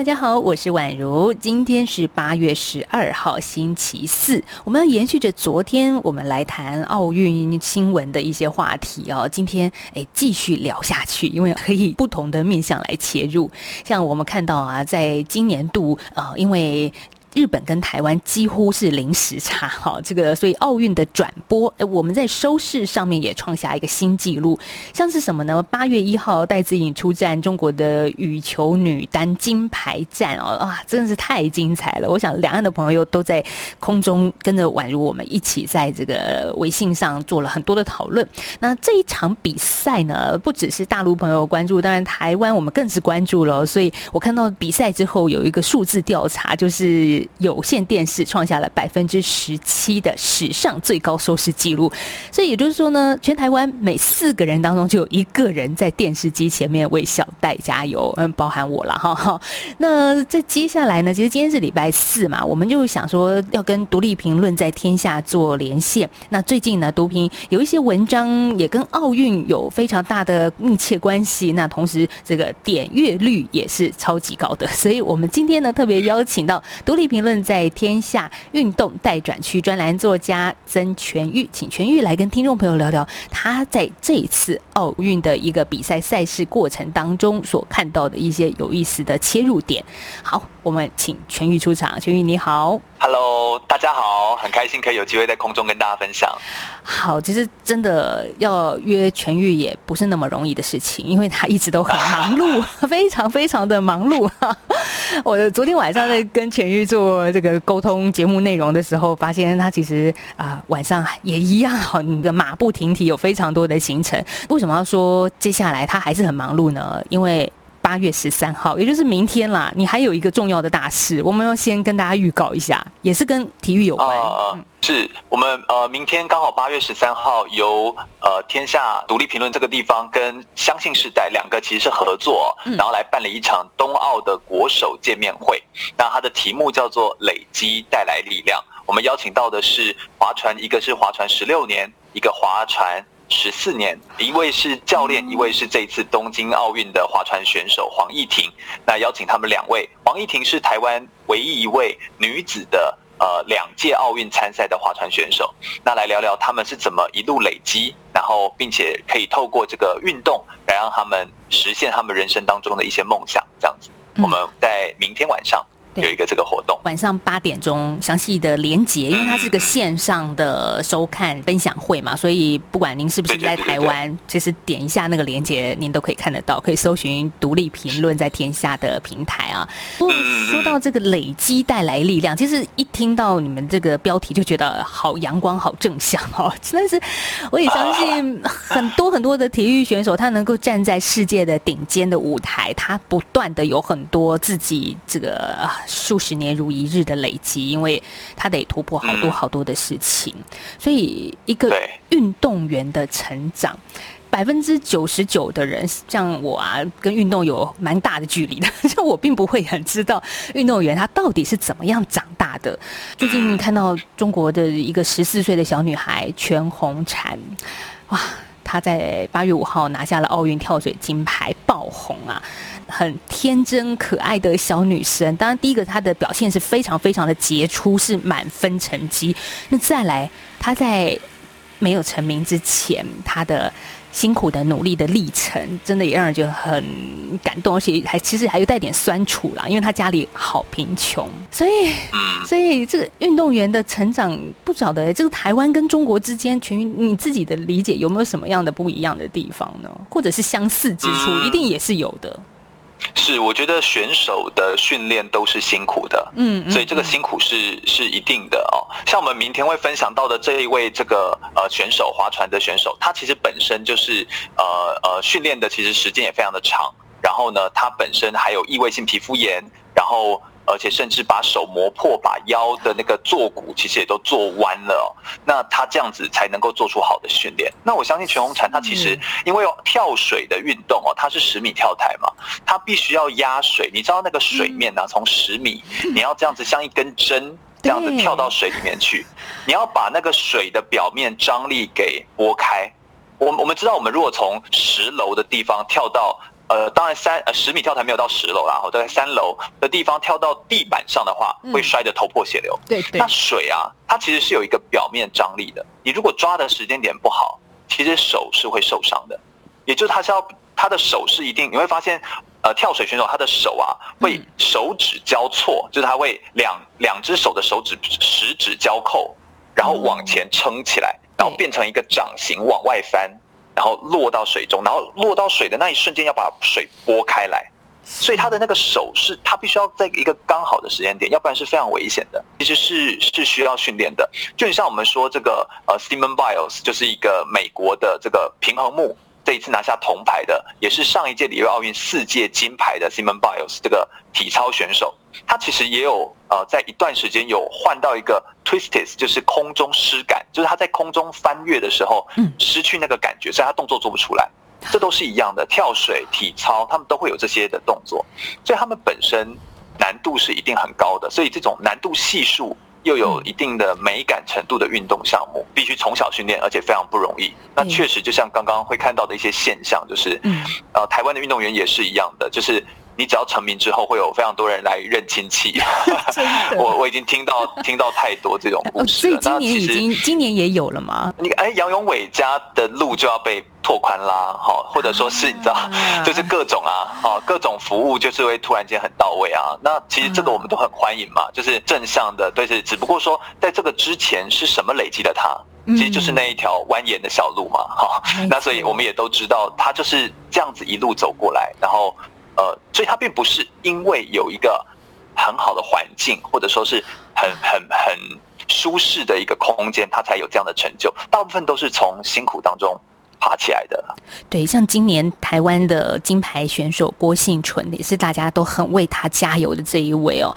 大家好，我是宛如。今天是八月十二号，星期四。我们要延续着昨天，我们来谈奥运新闻的一些话题哦。今天哎，继续聊下去，因为可以不同的面向来切入。像我们看到啊，在今年度呃，因为日本跟台湾几乎是零时差，哈，这个所以奥运的转播，我们在收视上面也创下一个新纪录。像是什么呢？八月一号戴资颖出战中国的羽球女单金牌战哦，啊，真的是太精彩了！我想两岸的朋友都在空中跟着宛如我们一起在这个微信上做了很多的讨论。那这一场比赛呢，不只是大陆朋友关注，当然台湾我们更是关注了。所以我看到比赛之后有一个数字调查，就是。有线电视创下了百分之十七的史上最高收视记录，所以也就是说呢，全台湾每四个人当中就有一个人在电视机前面为小戴加油，嗯，包含我了哈。那在接下来呢，其实今天是礼拜四嘛，我们就想说要跟独立评论在天下做连线。那最近呢，独评有一些文章也跟奥运有非常大的密切关系，那同时这个点阅率也是超级高的，所以我们今天呢特别邀请到独立。评论在天下运动待转区专栏作家曾全玉，请全玉来跟听众朋友聊聊他在这一次奥运的一个比赛赛事过程当中所看到的一些有意思的切入点。好，我们请全玉出场。全玉你好，Hello，大家好，很开心可以有机会在空中跟大家分享。好，其实真的要约全玉也不是那么容易的事情，因为他一直都很忙碌，非常非常的忙碌。我昨天晚上在跟全玉做做这个沟通节目内容的时候，发现他其实啊晚上也一样，很的马不停蹄，有非常多的行程。为什么要说接下来他还是很忙碌呢？因为八月十三号，也就是明天啦，你还有一个重要的大事，我们要先跟大家预告一下，也是跟体育有关。是我们呃，明天刚好八月十三号，由呃天下独立评论这个地方跟相信世代两个其实是合作，然后来办理一场冬奥的国手见面会。那它的题目叫做“累积带来力量”。我们邀请到的是划船，一个是划船十六年，一个划船十四年，一位是教练，一位是这次东京奥运的划船选手黄义婷。那邀请他们两位，黄义婷是台湾唯一一位女子的。呃，两届奥运参赛的划船选手，那来聊聊他们是怎么一路累积，然后并且可以透过这个运动来让他们实现他们人生当中的一些梦想，这样子。我们在明天晚上。有一个这个活动，晚上八点钟详细的连结，因为它是个线上的收看分享会嘛，所以不管您是不是在台湾，其实点一下那个连结，您都可以看得到，可以搜寻独立评论在天下的平台啊不。说到这个累积带来力量，其实一听到你们这个标题就觉得好阳光、好正向哦。但是我也相信很多很多的体育选手，他能够站在世界的顶尖的舞台，他不断的有很多自己这个。数十年如一日的累积，因为他得突破好多好多的事情，所以一个运动员的成长，百分之九十九的人像我啊，跟运动有蛮大的距离的，就我并不会很知道运动员他到底是怎么样长大的。最近看到中国的一个十四岁的小女孩全红婵，哇，她在八月五号拿下了奥运跳水金牌，爆红啊！很天真可爱的小女生，当然第一个她的表现是非常非常的杰出，是满分成绩。那再来，她在没有成名之前，她的辛苦的努力的历程，真的也让人觉得很感动，而且还其实还有带点酸楚啦，因为她家里好贫穷，所以，所以这个运动员的成长，不晓得这个台湾跟中国之间，全你自己的理解有没有什么样的不一样的地方呢？或者是相似之处，一定也是有的。是，我觉得选手的训练都是辛苦的，嗯，所以这个辛苦是是一定的哦。像我们明天会分享到的这一位这个呃选手，划船的选手，他其实本身就是呃呃训练的，其实时间也非常的长。然后呢，他本身还有异位性皮肤炎，然后。而且甚至把手磨破，把腰的那个坐骨其实也都做弯了哦。那他这样子才能够做出好的训练。那我相信全红婵她其实因为跳水的运动哦，它是十米跳台嘛，她必须要压水。你知道那个水面呢，从十米你要这样子像一根针 这样子跳到水里面去，你要把那个水的表面张力给拨开。我我们知道，我们如果从十楼的地方跳到呃，当然三呃十米跳台没有到十楼啦，大概三楼的地方跳到地板上的话，会摔得头破血流。对对。那水啊，它其实是有一个表面张力的。你如果抓的时间点不好，其实手是会受伤的。也就是他是要他的手是一定，你会发现，呃，跳水选手他的手啊会手指交错，就是他会两两只手的手指食指交扣，然后往前撑起来。然后变成一个掌形往外翻，然后落到水中，然后落到水的那一瞬间要把水拨开来，所以他的那个手是他必须要在一个刚好的时间点，要不然是非常危险的。其实是是需要训练的，就像我们说这个呃，Simon Biles 就是一个美国的这个平衡木。这一次拿下铜牌的，也是上一届里约奥运四届金牌的 Simon Biles 这个体操选手，他其实也有呃，在一段时间有换到一个 twisted，就是空中失感，就是他在空中翻越的时候，嗯，失去那个感觉，所以他动作做不出来。这都是一样的，跳水、体操，他们都会有这些的动作，所以他们本身难度是一定很高的，所以这种难度系数。又有一定的美感程度的运动项目，必须从小训练，而且非常不容易。那确实，就像刚刚会看到的一些现象，就是，呃，台湾的运动员也是一样的，就是。你只要成名之后，会有非常多人来认亲戚。我我已经听到听到太多这种故事了。所以今年已经今年也有了吗？你哎，杨永伟家的路就要被拓宽啦，哈，或者说是你知道，就是各种啊，哦，各种服务就是会突然间很到位啊。那其实这个我们都很欢迎嘛，就是正向的，对是。只不过说，在这个之前是什么累积的他？其实就是那一条蜿蜒的小路嘛，哈。那所以我们也都知道，他就是这样子一路走过来，然后。呃，所以他并不是因为有一个很好的环境，或者说是很很很舒适的一个空间，他才有这样的成就。大部分都是从辛苦当中爬起来的。对，像今年台湾的金牌选手郭幸纯，也是大家都很为他加油的这一位哦。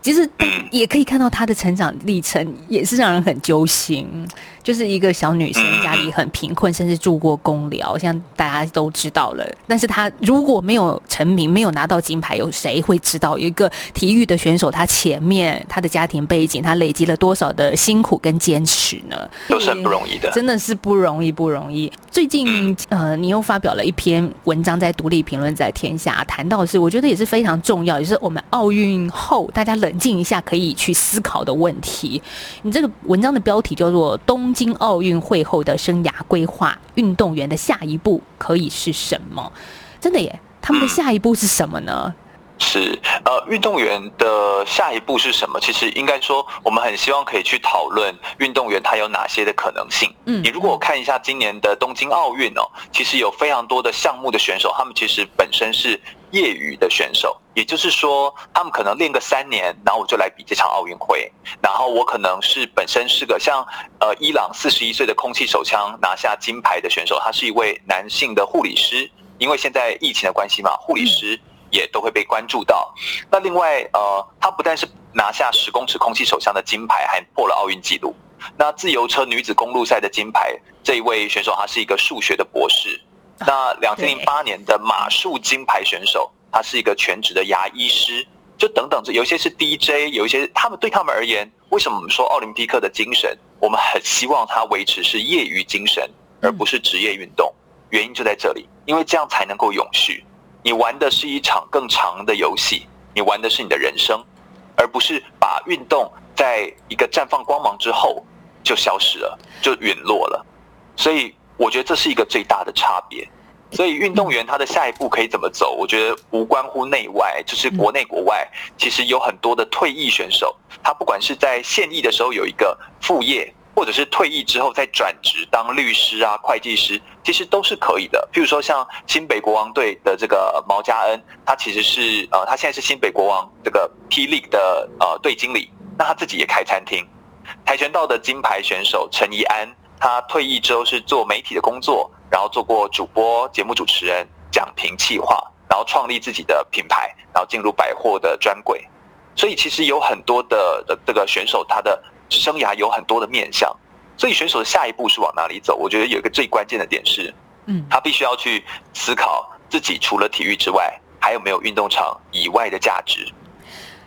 其实也可以看到他的成长历程，也是让人很揪心。就是一个小女生，家里很贫困，甚至住过公寮，像大家都知道了。但是她如果没有成名，没有拿到金牌，有谁会知道一个体育的选手他前面他的家庭背景，他累积了多少的辛苦跟坚持呢？都是很不容易的，真的是不容易，不容易。最近呃，你又发表了一篇文章在《独立评论》在天下，谈到是我觉得也是非常重要，也是我们奥运后大家冷静一下可以去思考的问题。你这个文章的标题叫做《东》。京奥运会后的生涯规划，运动员的下一步可以是什么？真的耶，他们的下一步是什么呢？是呃，运动员的下一步是什么？其实应该说，我们很希望可以去讨论运动员他有哪些的可能性。嗯，你如果看一下今年的东京奥运哦，其实有非常多的项目的选手，他们其实本身是业余的选手，也就是说，他们可能练个三年，然后我就来比这场奥运会。然后我可能是本身是个像呃伊朗四十一岁的空气手枪拿下金牌的选手，他是一位男性的护理师，因为现在疫情的关系嘛，护理师。也都会被关注到。那另外，呃，他不但是拿下十公尺空气手枪的金牌，还破了奥运纪录。那自由车女子公路赛的金牌，这一位选手他是一个数学的博士。那两千零八年的马术金牌选手，他是一个全职的牙医师。就等等，这有一些是 DJ，有一些他们对他们而言，为什么我们说奥林匹克的精神，我们很希望他维持是业余精神，而不是职业运动？原因就在这里，因为这样才能够永续。你玩的是一场更长的游戏，你玩的是你的人生，而不是把运动在一个绽放光芒之后就消失了，就陨落了。所以我觉得这是一个最大的差别。所以运动员他的下一步可以怎么走？我觉得无关乎内外，就是国内国外，其实有很多的退役选手，他不管是在现役的时候有一个副业。或者是退役之后再转职当律师啊、会计师，其实都是可以的。譬如说像新北国王队的这个毛家恩，他其实是呃，他现在是新北国王这个霹雳的呃队经理，那他自己也开餐厅。跆拳道的金牌选手陈怡安，他退役之后是做媒体的工作，然后做过主播、节目主持人、讲评、企划，然后创立自己的品牌，然后进入百货的专柜。所以其实有很多的的这个选手，他的生涯有很多的面向。所以选手的下一步是往哪里走？我觉得有一个最关键的点是，嗯，他必须要去思考自己除了体育之外，还有没有运动场以外的价值。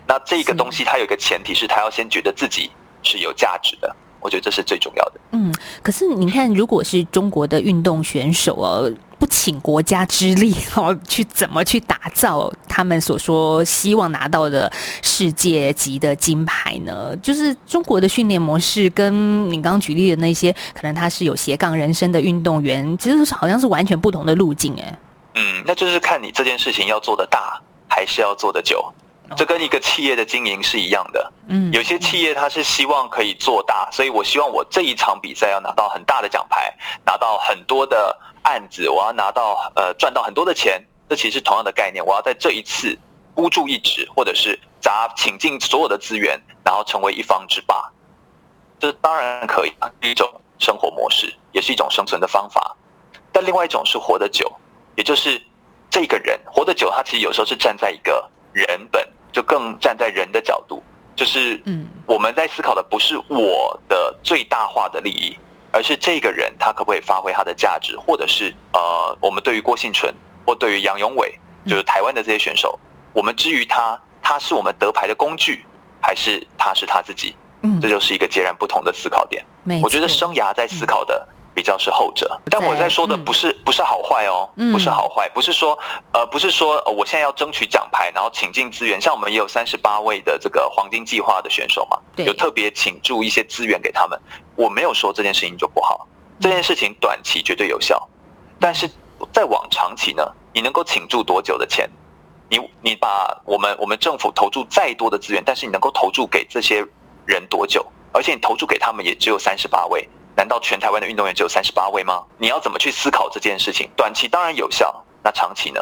那这个东西，它有一个前提是他要先觉得自己是有价值的。我觉得这是最重要的。嗯，可是你看，如果是中国的运动选手哦，不请国家之力哦，去怎么去打造他们所说希望拿到的世界级的金牌呢？就是中国的训练模式，跟你刚刚举例的那些，可能他是有斜杠人生的运动员，其实是好像是完全不同的路径哎。嗯，那就是看你这件事情要做的大，还是要做的久。这跟一个企业的经营是一样的。嗯，有些企业它是希望可以做大，所以我希望我这一场比赛要拿到很大的奖牌，拿到很多的案子，我要拿到呃赚到很多的钱。这其实是同样的概念，我要在这一次孤注一掷，或者是砸倾尽所有的资源，然后成为一方之霸。这当然可以啊，一种生活模式，也是一种生存的方法。但另外一种是活得久，也就是这个人活得久，他其实有时候是站在一个人本。就更站在人的角度，就是嗯，我们在思考的不是我的最大化的利益，而是这个人他可不可以发挥他的价值，或者是呃，我们对于郭幸纯或对于杨永伟，就是台湾的这些选手，我们之于他，他是我们得牌的工具，还是他是他自己？嗯，这就是一个截然不同的思考点。我觉得生涯在思考的。比较是后者，但我在说的不是不是好坏哦，不是好坏，不是说呃不是说我现在要争取奖牌，然后请进资源，像我们也有三十八位的这个黄金计划的选手嘛，有特别请注一些资源给他们。我没有说这件事情就不好，这件事情短期绝对有效，但是再往长期呢，你能够请注多久的钱？你你把我们我们政府投注再多的资源，但是你能够投注给这些人多久？而且你投注给他们也只有三十八位。难道全台湾的运动员只有三十八位吗？你要怎么去思考这件事情？短期当然有效，那长期呢？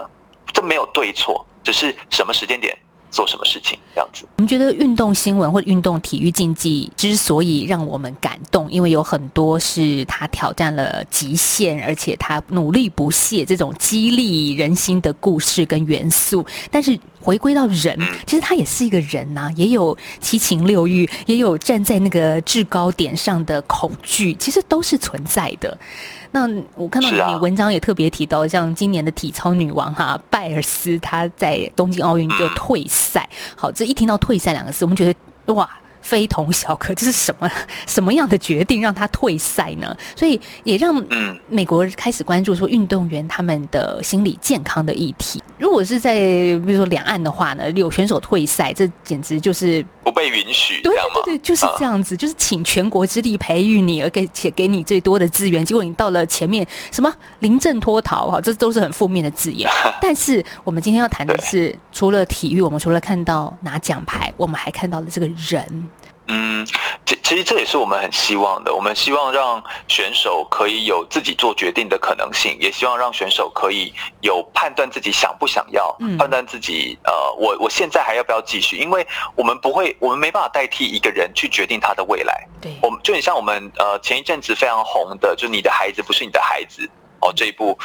这没有对错，只是什么时间点做什么事情这样子。我们觉得运动新闻或者运动体育竞技之所以让我们感动，因为有很多是他挑战了极限，而且他努力不懈，这种激励人心的故事跟元素。但是。回归到人，其实他也是一个人呐，也有七情六欲，也有站在那个制高点上的恐惧，其实都是存在的。那我看到你文章也特别提到，像今年的体操女王哈拜尔斯，她在东京奥运就退赛。好，这一听到退赛两个字，我们觉得哇。非同小可，这是什么什么样的决定让他退赛呢？所以也让美国开始关注说运动员他们的心理健康的议题。如果是在比如说两岸的话呢，有选手退赛，这简直就是不被允许，对对对，就是这样子，就是请全国之力培育你，而给且给你最多的资源，结果你到了前面什么临阵脱逃哈，这都是很负面的字眼。但是我们今天要谈的是，除了体育，我们除了看到拿奖牌，我们还看到了这个人。嗯，其其实这也是我们很希望的。我们希望让选手可以有自己做决定的可能性，也希望让选手可以有判断自己想不想要，判断自己呃，我我现在还要不要继续？因为我们不会，我们没办法代替一个人去决定他的未来。对，我们就很像我们呃前一阵子非常红的，就是你的孩子不是你的孩子哦这一部，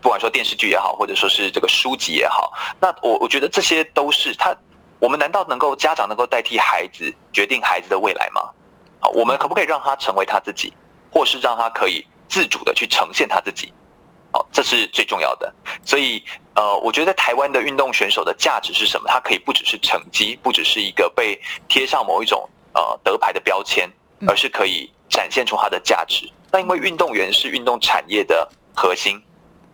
不管说电视剧也好，或者说是这个书籍也好，那我我觉得这些都是他。我们难道能够家长能够代替孩子决定孩子的未来吗？好，我们可不可以让他成为他自己，或是让他可以自主的去呈现他自己？好，这是最重要的。所以，呃，我觉得台湾的运动选手的价值是什么？他可以不只是成绩，不只是一个被贴上某一种呃得牌的标签，而是可以展现出他的价值。那因为运动员是运动产业的核心，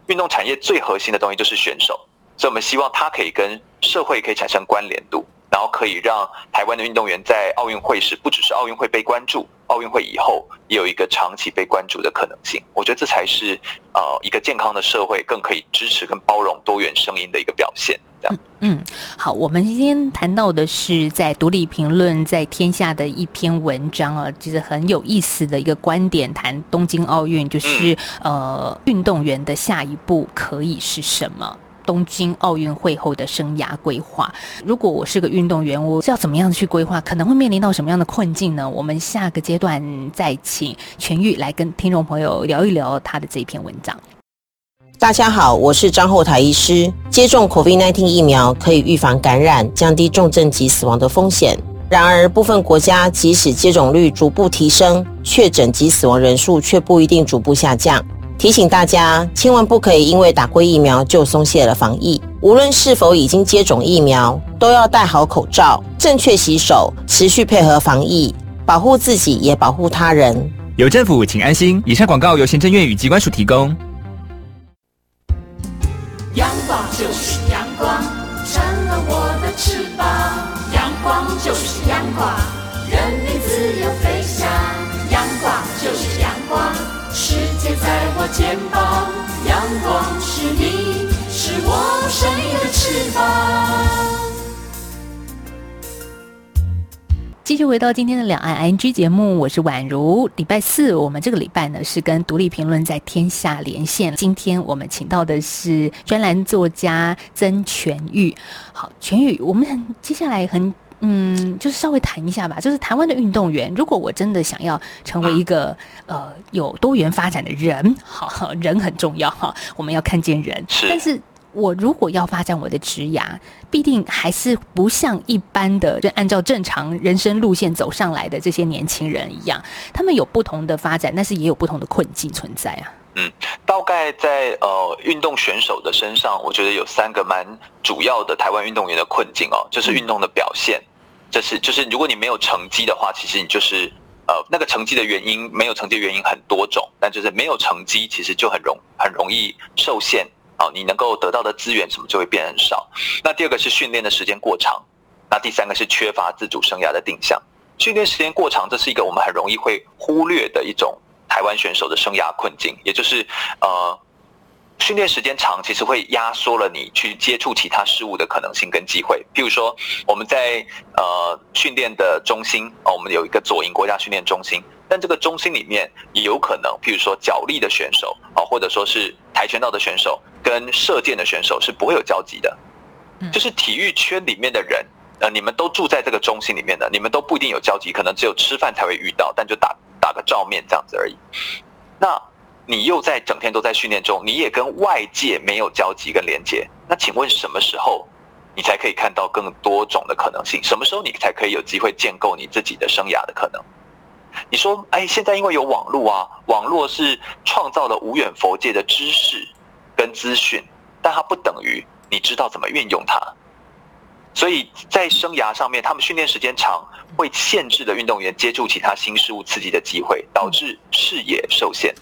运动产业最核心的东西就是选手。所以，我们希望它可以跟社会可以产生关联度，然后可以让台湾的运动员在奥运会时，不只是奥运会被关注，奥运会以后也有一个长期被关注的可能性。我觉得这才是呃一个健康的社会更可以支持跟包容多元声音的一个表现。这样，嗯，好，我们今天谈到的是在独立评论在天下的一篇文章啊，其实很有意思的一个观点，谈东京奥运就是呃运动员的下一步可以是什么。东京奥运会后的生涯规划，如果我是个运动员，我是要怎么样去规划？可能会面临到什么样的困境呢？我们下个阶段再请全玉来跟听众朋友聊一聊他的这一篇文章。大家好，我是张后台医师。接种 COVID-19 疫苗可以预防感染，降低重症及死亡的风险。然而，部分国家即使接种率逐步提升，确诊及死亡人数却不一定逐步下降。提醒大家，千万不可以因为打过疫苗就松懈了防疫。无论是否已经接种疫苗，都要戴好口罩，正确洗手，持续配合防疫，保护自己也保护他人。有政府，请安心。以上广告由行政院与机关署提供。肩膀。阳光是你，是我生命的翅膀。继续回到今天的两岸 ING 节目，我是宛如。礼拜四，我们这个礼拜呢是跟独立评论在天下连线。今天我们请到的是专栏作家曾全玉。好，全玉，我们接下来很嗯，就是稍微谈一下吧。就是台湾的运动员，如果我真的想要成为一个呃有多元发展的人，好人很重要哈，我们要看见人。但是。我如果要发展我的职涯，必定还是不像一般的，就按照正常人生路线走上来的这些年轻人一样，他们有不同的发展，但是也有不同的困境存在啊。嗯，大概在呃运动选手的身上，我觉得有三个蛮主要的台湾运动员的困境哦，就是运动的表现，这是就是如果你没有成绩的话，其实你就是呃那个成绩的原因，没有成绩的原因很多种，但就是没有成绩，其实就很容很容易受限。哦，你能够得到的资源什么就会变很少。那第二个是训练的时间过长，那第三个是缺乏自主生涯的定向。训练时间过长，这是一个我们很容易会忽略的一种台湾选手的生涯困境，也就是呃，训练时间长，其实会压缩了你去接触其他事物的可能性跟机会。譬如说，我们在呃训练的中心哦，我们有一个左营国家训练中心。但这个中心里面也有可能，譬如说脚力的选手啊，或者说是跆拳道的选手跟射箭的选手是不会有交集的。就是体育圈里面的人，呃，你们都住在这个中心里面的，你们都不一定有交集，可能只有吃饭才会遇到，但就打打个照面这样子而已。那你又在整天都在训练中，你也跟外界没有交集跟连接。那请问什么时候你才可以看到更多种的可能性？什么时候你才可以有机会建构你自己的生涯的可能？你说，哎，现在因为有网络啊，网络是创造了无远佛界的知识跟资讯，但它不等于你知道怎么运用它。所以在生涯上面，他们训练时间长，会限制的运动员接触其他新事物刺激的机会，导致视野受限。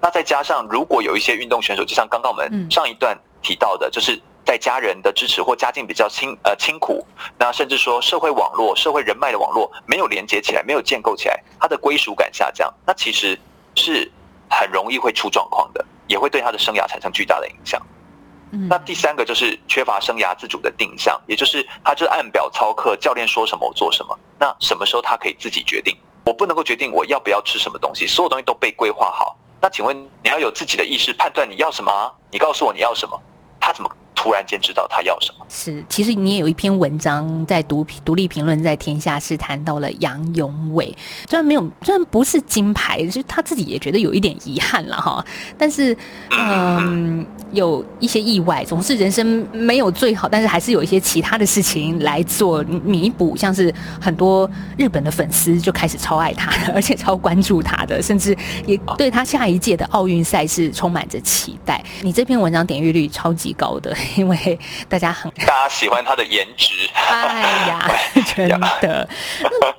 那再加上，如果有一些运动选手，就像刚刚我们上一段提到的，就是。在家人的支持或家境比较清呃清苦，那甚至说社会网络、社会人脉的网络没有连接起来，没有建构起来，他的归属感下降，那其实是很容易会出状况的，也会对他的生涯产生巨大的影响。那第三个就是缺乏生涯自主的定向，也就是他就是按表操课，教练说什么我做什么。那什么时候他可以自己决定？我不能够决定我要不要吃什么东西，所有东西都被规划好。那请问你要有自己的意识判断你要什么？你告诉我你要什么？他怎么？突然间知道他要什么是，其实你也有一篇文章在独独立评论在天下是谈到了杨永伟，虽然没有，虽然不是金牌，就他自己也觉得有一点遗憾了哈。但是，嗯，有一些意外，总是人生没有最好，但是还是有一些其他的事情来做弥补，像是很多日本的粉丝就开始超爱他，而且超关注他的，甚至也对他下一届的奥运赛事充满着期待。你这篇文章点阅率超级高的。因为大家很，大家喜欢他的颜值。哎呀，真的。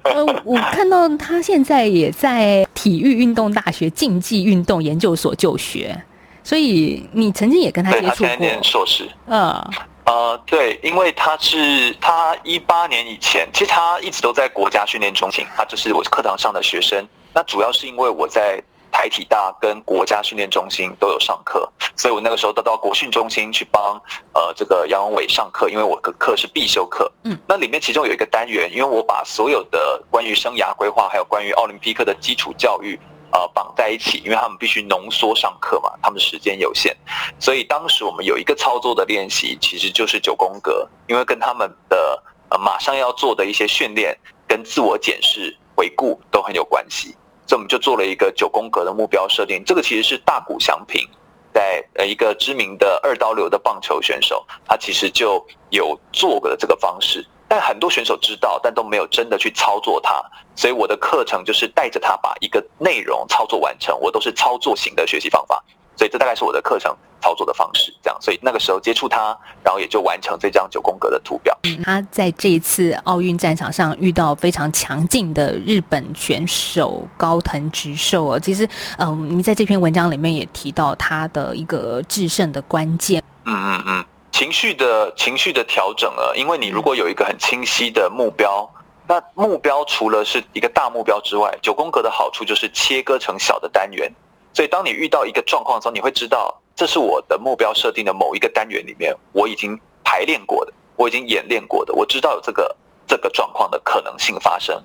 呃，我看到他现在也在体育运动大学竞技运动研究所就学，所以你曾经也跟他接触过。念硕士。嗯。呃，对，因为他是他一八年以前，其实他一直都在国家训练中心，他就是我课堂上的学生。那主要是因为我在。台体大跟国家训练中心都有上课，所以我那个时候都到国训中心去帮呃这个杨永伟上课，因为我的课是必修课。嗯，那里面其中有一个单元，因为我把所有的关于生涯规划还有关于奥林匹克的基础教育呃绑在一起，因为他们必须浓缩上课嘛，他们时间有限，所以当时我们有一个操作的练习，其实就是九宫格，因为跟他们的呃马上要做的一些训练跟自我检视回顾都很有关系。所以我们就做了一个九宫格的目标设定，这个其实是大谷祥平在呃一个知名的二刀流的棒球选手，他其实就有做过的这个方式，但很多选手知道，但都没有真的去操作它。所以我的课程就是带着他把一个内容操作完成，我都是操作型的学习方法。所以这大概是我的课程操作的方式，这样。所以那个时候接触他，然后也就完成这张九宫格的图表。他在这一次奥运战场上遇到非常强劲的日本选手高藤直寿哦。其实，嗯，你在这篇文章里面也提到他的一个制胜的关键。嗯嗯嗯，情绪的情绪的调整啊，因为你如果有一个很清晰的目标，那目标除了是一个大目标之外，九宫格的好处就是切割成小的单元。所以，当你遇到一个状况的时候，你会知道这是我的目标设定的某一个单元里面，我已经排练过的，我已经演练过的，我知道有这个这个状况的可能性发生。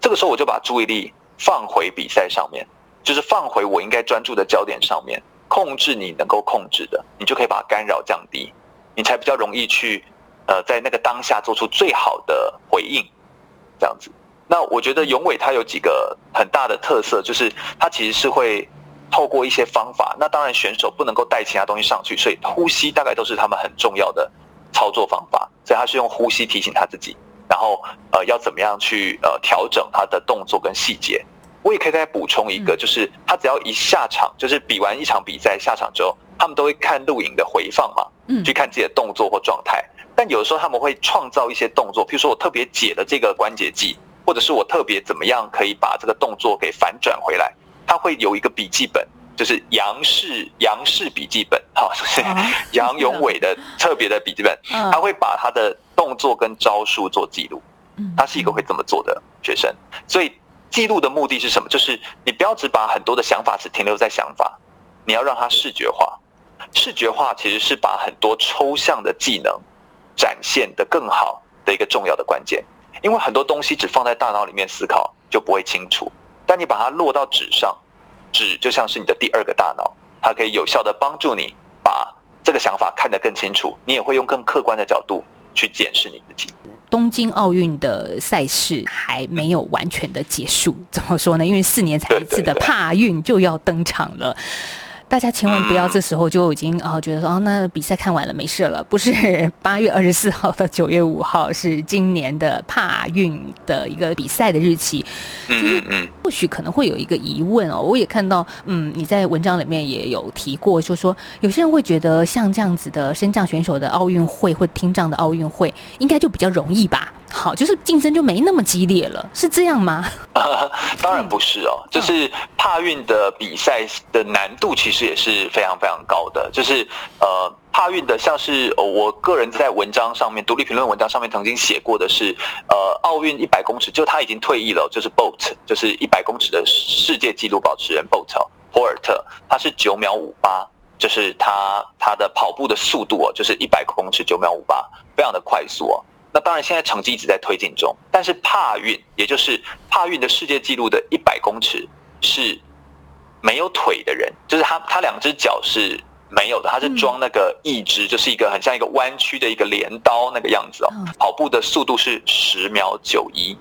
这个时候，我就把注意力放回比赛上面，就是放回我应该专注的焦点上面，控制你能够控制的，你就可以把干扰降低，你才比较容易去呃在那个当下做出最好的回应，这样子。那我觉得永伟他有几个很大的特色，就是他其实是会。透过一些方法，那当然选手不能够带其他东西上去，所以呼吸大概都是他们很重要的操作方法。所以他是用呼吸提醒他自己，然后呃要怎么样去呃调整他的动作跟细节。我也可以再补充一个，就是他只要一下场，就是比完一场比赛下场之后，他们都会看录影的回放嘛，嗯，去看自己的动作或状态。但有的时候他们会创造一些动作，譬如说我特别解了这个关节技，或者是我特别怎么样可以把这个动作给反转回来。他会有一个笔记本，就是杨氏杨氏笔记本，哈，就是 杨永伟的特别的笔记本。他会把他的动作跟招数做记录。他是一个会这么做的学生，所以记录的目的是什么？就是你不要只把很多的想法只停留在想法，你要让它视觉化。视觉化其实是把很多抽象的技能展现的更好的一个重要的关键。因为很多东西只放在大脑里面思考就不会清楚。但你把它落到纸上，纸就像是你的第二个大脑，它可以有效的帮助你把这个想法看得更清楚。你也会用更客观的角度去检视你自己。东京奥运的赛事还没有完全的结束，怎么说呢？因为四年才一次的帕运就要登场了。大家千万不要这时候就已经哦觉得说哦那比赛看完了没事了，不是 八月二十四号到九月五号是今年的帕运的一个比赛的日期，嗯嗯，或许可能会有一个疑问哦，我也看到嗯你在文章里面也有提过，就说有些人会觉得像这样子的升降选手的奥运会或听障的奥运会应该就比较容易吧。好，就是竞争就没那么激烈了，是这样吗？当然不是哦，就是帕运的比赛的难度其实也是非常非常高的。就是呃，帕运的像是我个人在文章上面独立评论文章上面曾经写过的是，呃，奥运一百公尺，就他已经退役了，就是 Bolt，就是一百公尺的世界纪录保持人 Bolt 博尔特，他是九秒五八，就是他他的跑步的速度哦，就是一百公尺九秒五八，非常的快速哦。那当然，现在成绩一直在推进中。但是帕运，也就是帕运的世界纪录的一百公尺是没有腿的人，就是他他两只脚是没有的，他是装那个义肢，就是一个很像一个弯曲的一个镰刀那个样子哦。跑步的速度是十秒九一，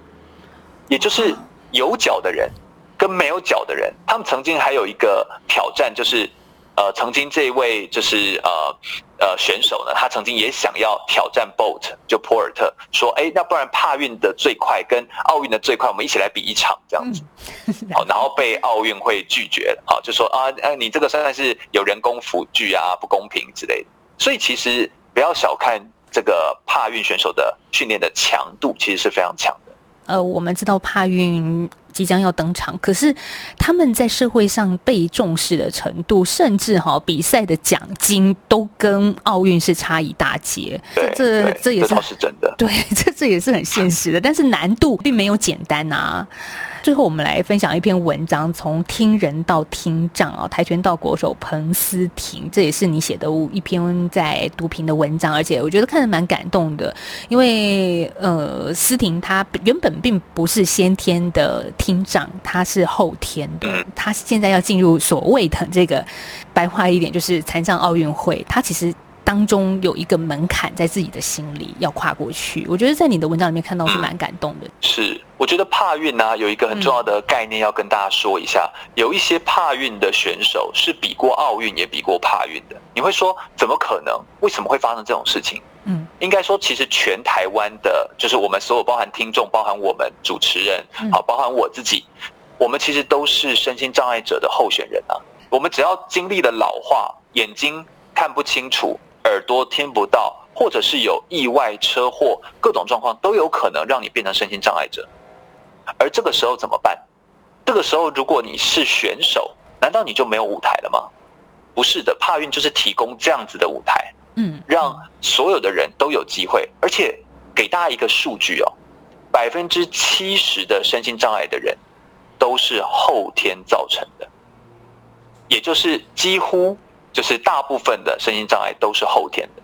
也就是有脚的人跟没有脚的人，他们曾经还有一个挑战，就是。呃，曾经这一位就是呃呃选手呢，他曾经也想要挑战 Bolt，就波尔特说，哎，那不然帕运的最快跟奥运的最快，我们一起来比一场这样子，好，然后被奥运会拒绝了，好，就说啊，呃，你这个算是有人工辅具啊，不公平之类的。所以其实不要小看这个帕运选手的训练的强度，其实是非常强的。呃，我们知道帕运。即将要登场，可是他们在社会上被重视的程度，甚至哈比赛的奖金都跟奥运是差一大截。这这也是是真的。对，这这也是很现实的，但是难度并没有简单啊。最后，我们来分享一篇文章，从听人到听障啊，跆拳道国手彭思婷，这也是你写的一篇在读评的文章，而且我觉得看得蛮感动的，因为呃，思婷她原本并不是先天的听障，她是后天的，她现在要进入所谓的这个白话一点，就是残障奥运会，她其实。当中有一个门槛在自己的心里要跨过去。我觉得在你的文章里面看到是蛮感动的。是，我觉得帕运呢有一个很重要的概念要跟大家说一下，有一些帕运的选手是比过奥运也比过帕运的。你会说怎么可能？为什么会发生这种事情？嗯，应该说其实全台湾的，就是我们所有包含听众、包含我们主持人，好，包含我自己，我们其实都是身心障碍者的候选人啊。我们只要经历了老化，眼睛看不清楚，耳朵听不到，或者是有意外、车祸，各种状况都有可能让你变成身心障碍者。而这个时候怎么办？这个时候如果你是选手，难道你就没有舞台了吗？不是的，帕运就是提供这样子的舞台，嗯，让所有的人都有机会。而且给大家一个数据哦，百分之七十的身心障碍的人都是后天造成的，也就是几乎就是大部分的身心障碍都是后天的。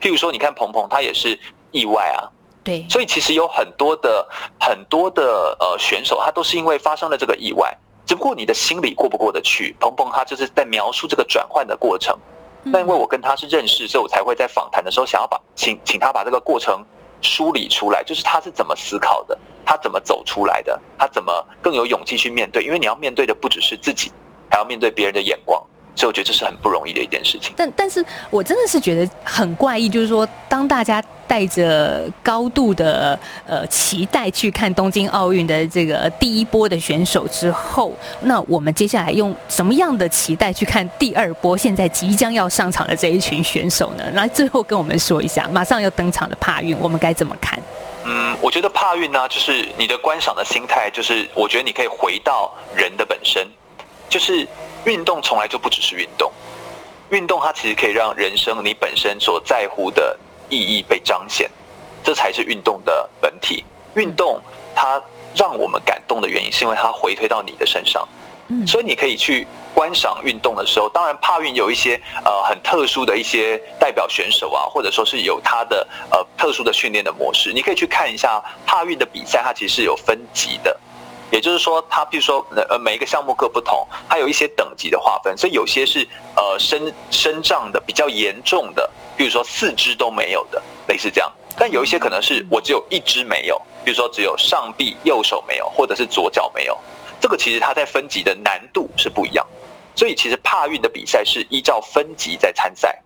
譬如说，你看鹏鹏，他也是意外啊，对，所以其实有很多的很多的呃选手，他都是因为发生了这个意外，只不过你的心理过不过得去。鹏鹏他就是在描述这个转换的过程。那因为我跟他是认识，所以我才会在访谈的时候想要把请请他把这个过程梳理出来，就是他是怎么思考的，他怎么走出来的，他怎么更有勇气去面对。因为你要面对的不只是自己，还要面对别人的眼光，所以我觉得这是很不容易的一件事情。但但是我真的是觉得很怪异，就是说，当大家带着高度的呃期待去看东京奥运的这个第一波的选手之后，那我们接下来用什么样的期待去看第二波现在即将要上场的这一群选手呢？那最后跟我们说一下，马上要登场的帕运，我们该怎么看？嗯，我觉得帕运呢，就是你的观赏的心态，就是我觉得你可以回到人的本身，就是运动从来就不只是运动，运动它其实可以让人生你本身所在乎的意义被彰显，这才是运动的本体。运动它让我们感动的原因，是因为它回推到你的身上，嗯。所以你可以去观赏运动的时候，当然帕运有一些呃很特殊的一些代表选手啊，或者说是有他的呃特殊的训练的模式，你可以去看一下帕运的比赛，它其实是有分级的。也就是说，它比如说呃每一个项目各不同，它有一些等级的划分，所以有些是呃身身障的比较严重的，比如说四肢都没有的，类似这样。但有一些可能是我只有一只没有，比如说只有上臂右手没有，或者是左脚没有。这个其实它在分级的难度是不一样，所以其实帕运的比赛是依照分级在参赛。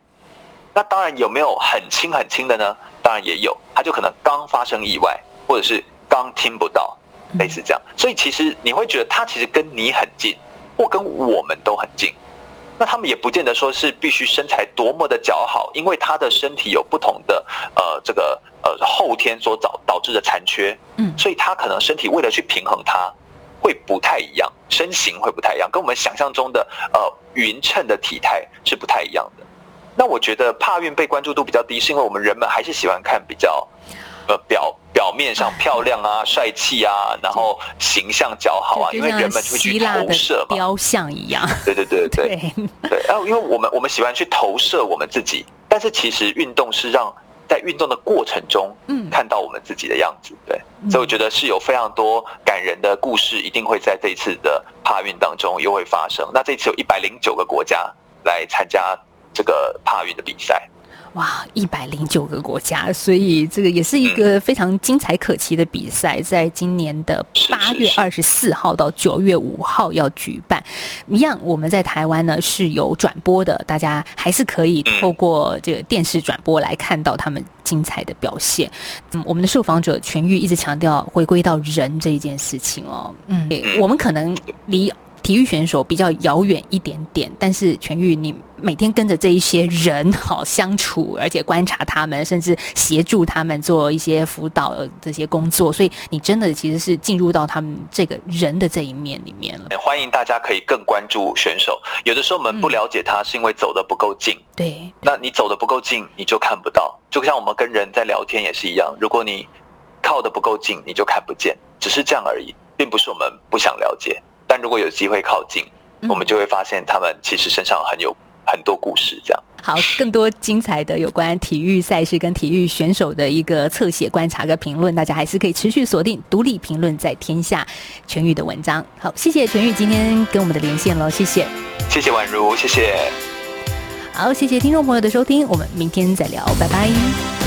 那当然有没有很轻很轻的呢？当然也有，他就可能刚发生意外，或者是刚听不到，类似这样。所以其实你会觉得他其实跟你很近，或跟我们都很近。那他们也不见得说是必须身材多么的姣好，因为他的身体有不同的呃这个呃后天所导导致的残缺，嗯所以他可能身体为了去平衡它，会不太一样，身形会不太一样，跟我们想象中的呃匀称的体态是不太一样的。那我觉得帕运被关注度比较低，是因为我们人们还是喜欢看比较呃表表面上漂亮啊、帅气啊，然后形象较好啊，因为人像们会去投射嘛。雕像一样，对对对对。对，对，然后因为我们我们喜欢去投射我们自己，但是其实运动是让在运动的过程中，嗯。看到我们自己的样子，对，所以我觉得是有非常多感人的故事，一定会在这一次的帕运当中又会发生。那这次有一百零九个国家来参加这个帕运的比赛，哇，一百零九个国家，所以这个也是一嗯个非常精彩可期的比赛，在今年的是八月是二十四号到九月五号要举办。一样，我们在台湾呢是有转播的，大家还是可以嗯透过这个电视转播来看到他们精彩的表现。嗯，我们的受访者全玉一直强调回归到人这一件事情哦，嗯，嗯我们可能离。体育选手比较遥远一点点，但是全玉，你每天跟着这一些人好相处，而且观察他们，甚至协助他们做一些辅导呃这些工作，所以你真的其实是进入到他们这个人的这一面里面了。欢迎大家可以更关注选手。有的时候我们不了解他，是因为走的不够近。对，那你走的不够近，你就看不到。就像我们跟人在聊天也是一样，如果你靠的不够近，你就看不见，只是这样而已，并不是我们不想了解。但如果有机会靠近，嗯我们就会发现他们其实身上很有很多故事。这样，好，更多精彩的有关体育赛事跟体育选手的一个侧写观察跟评论，大家还是可以持续锁定独立评论在天下全宇的文章。好，谢谢全宇今天跟我们的连线喽，谢谢。谢谢宛如，谢谢。好，谢谢听众朋友的收听，我们明天再聊，拜拜。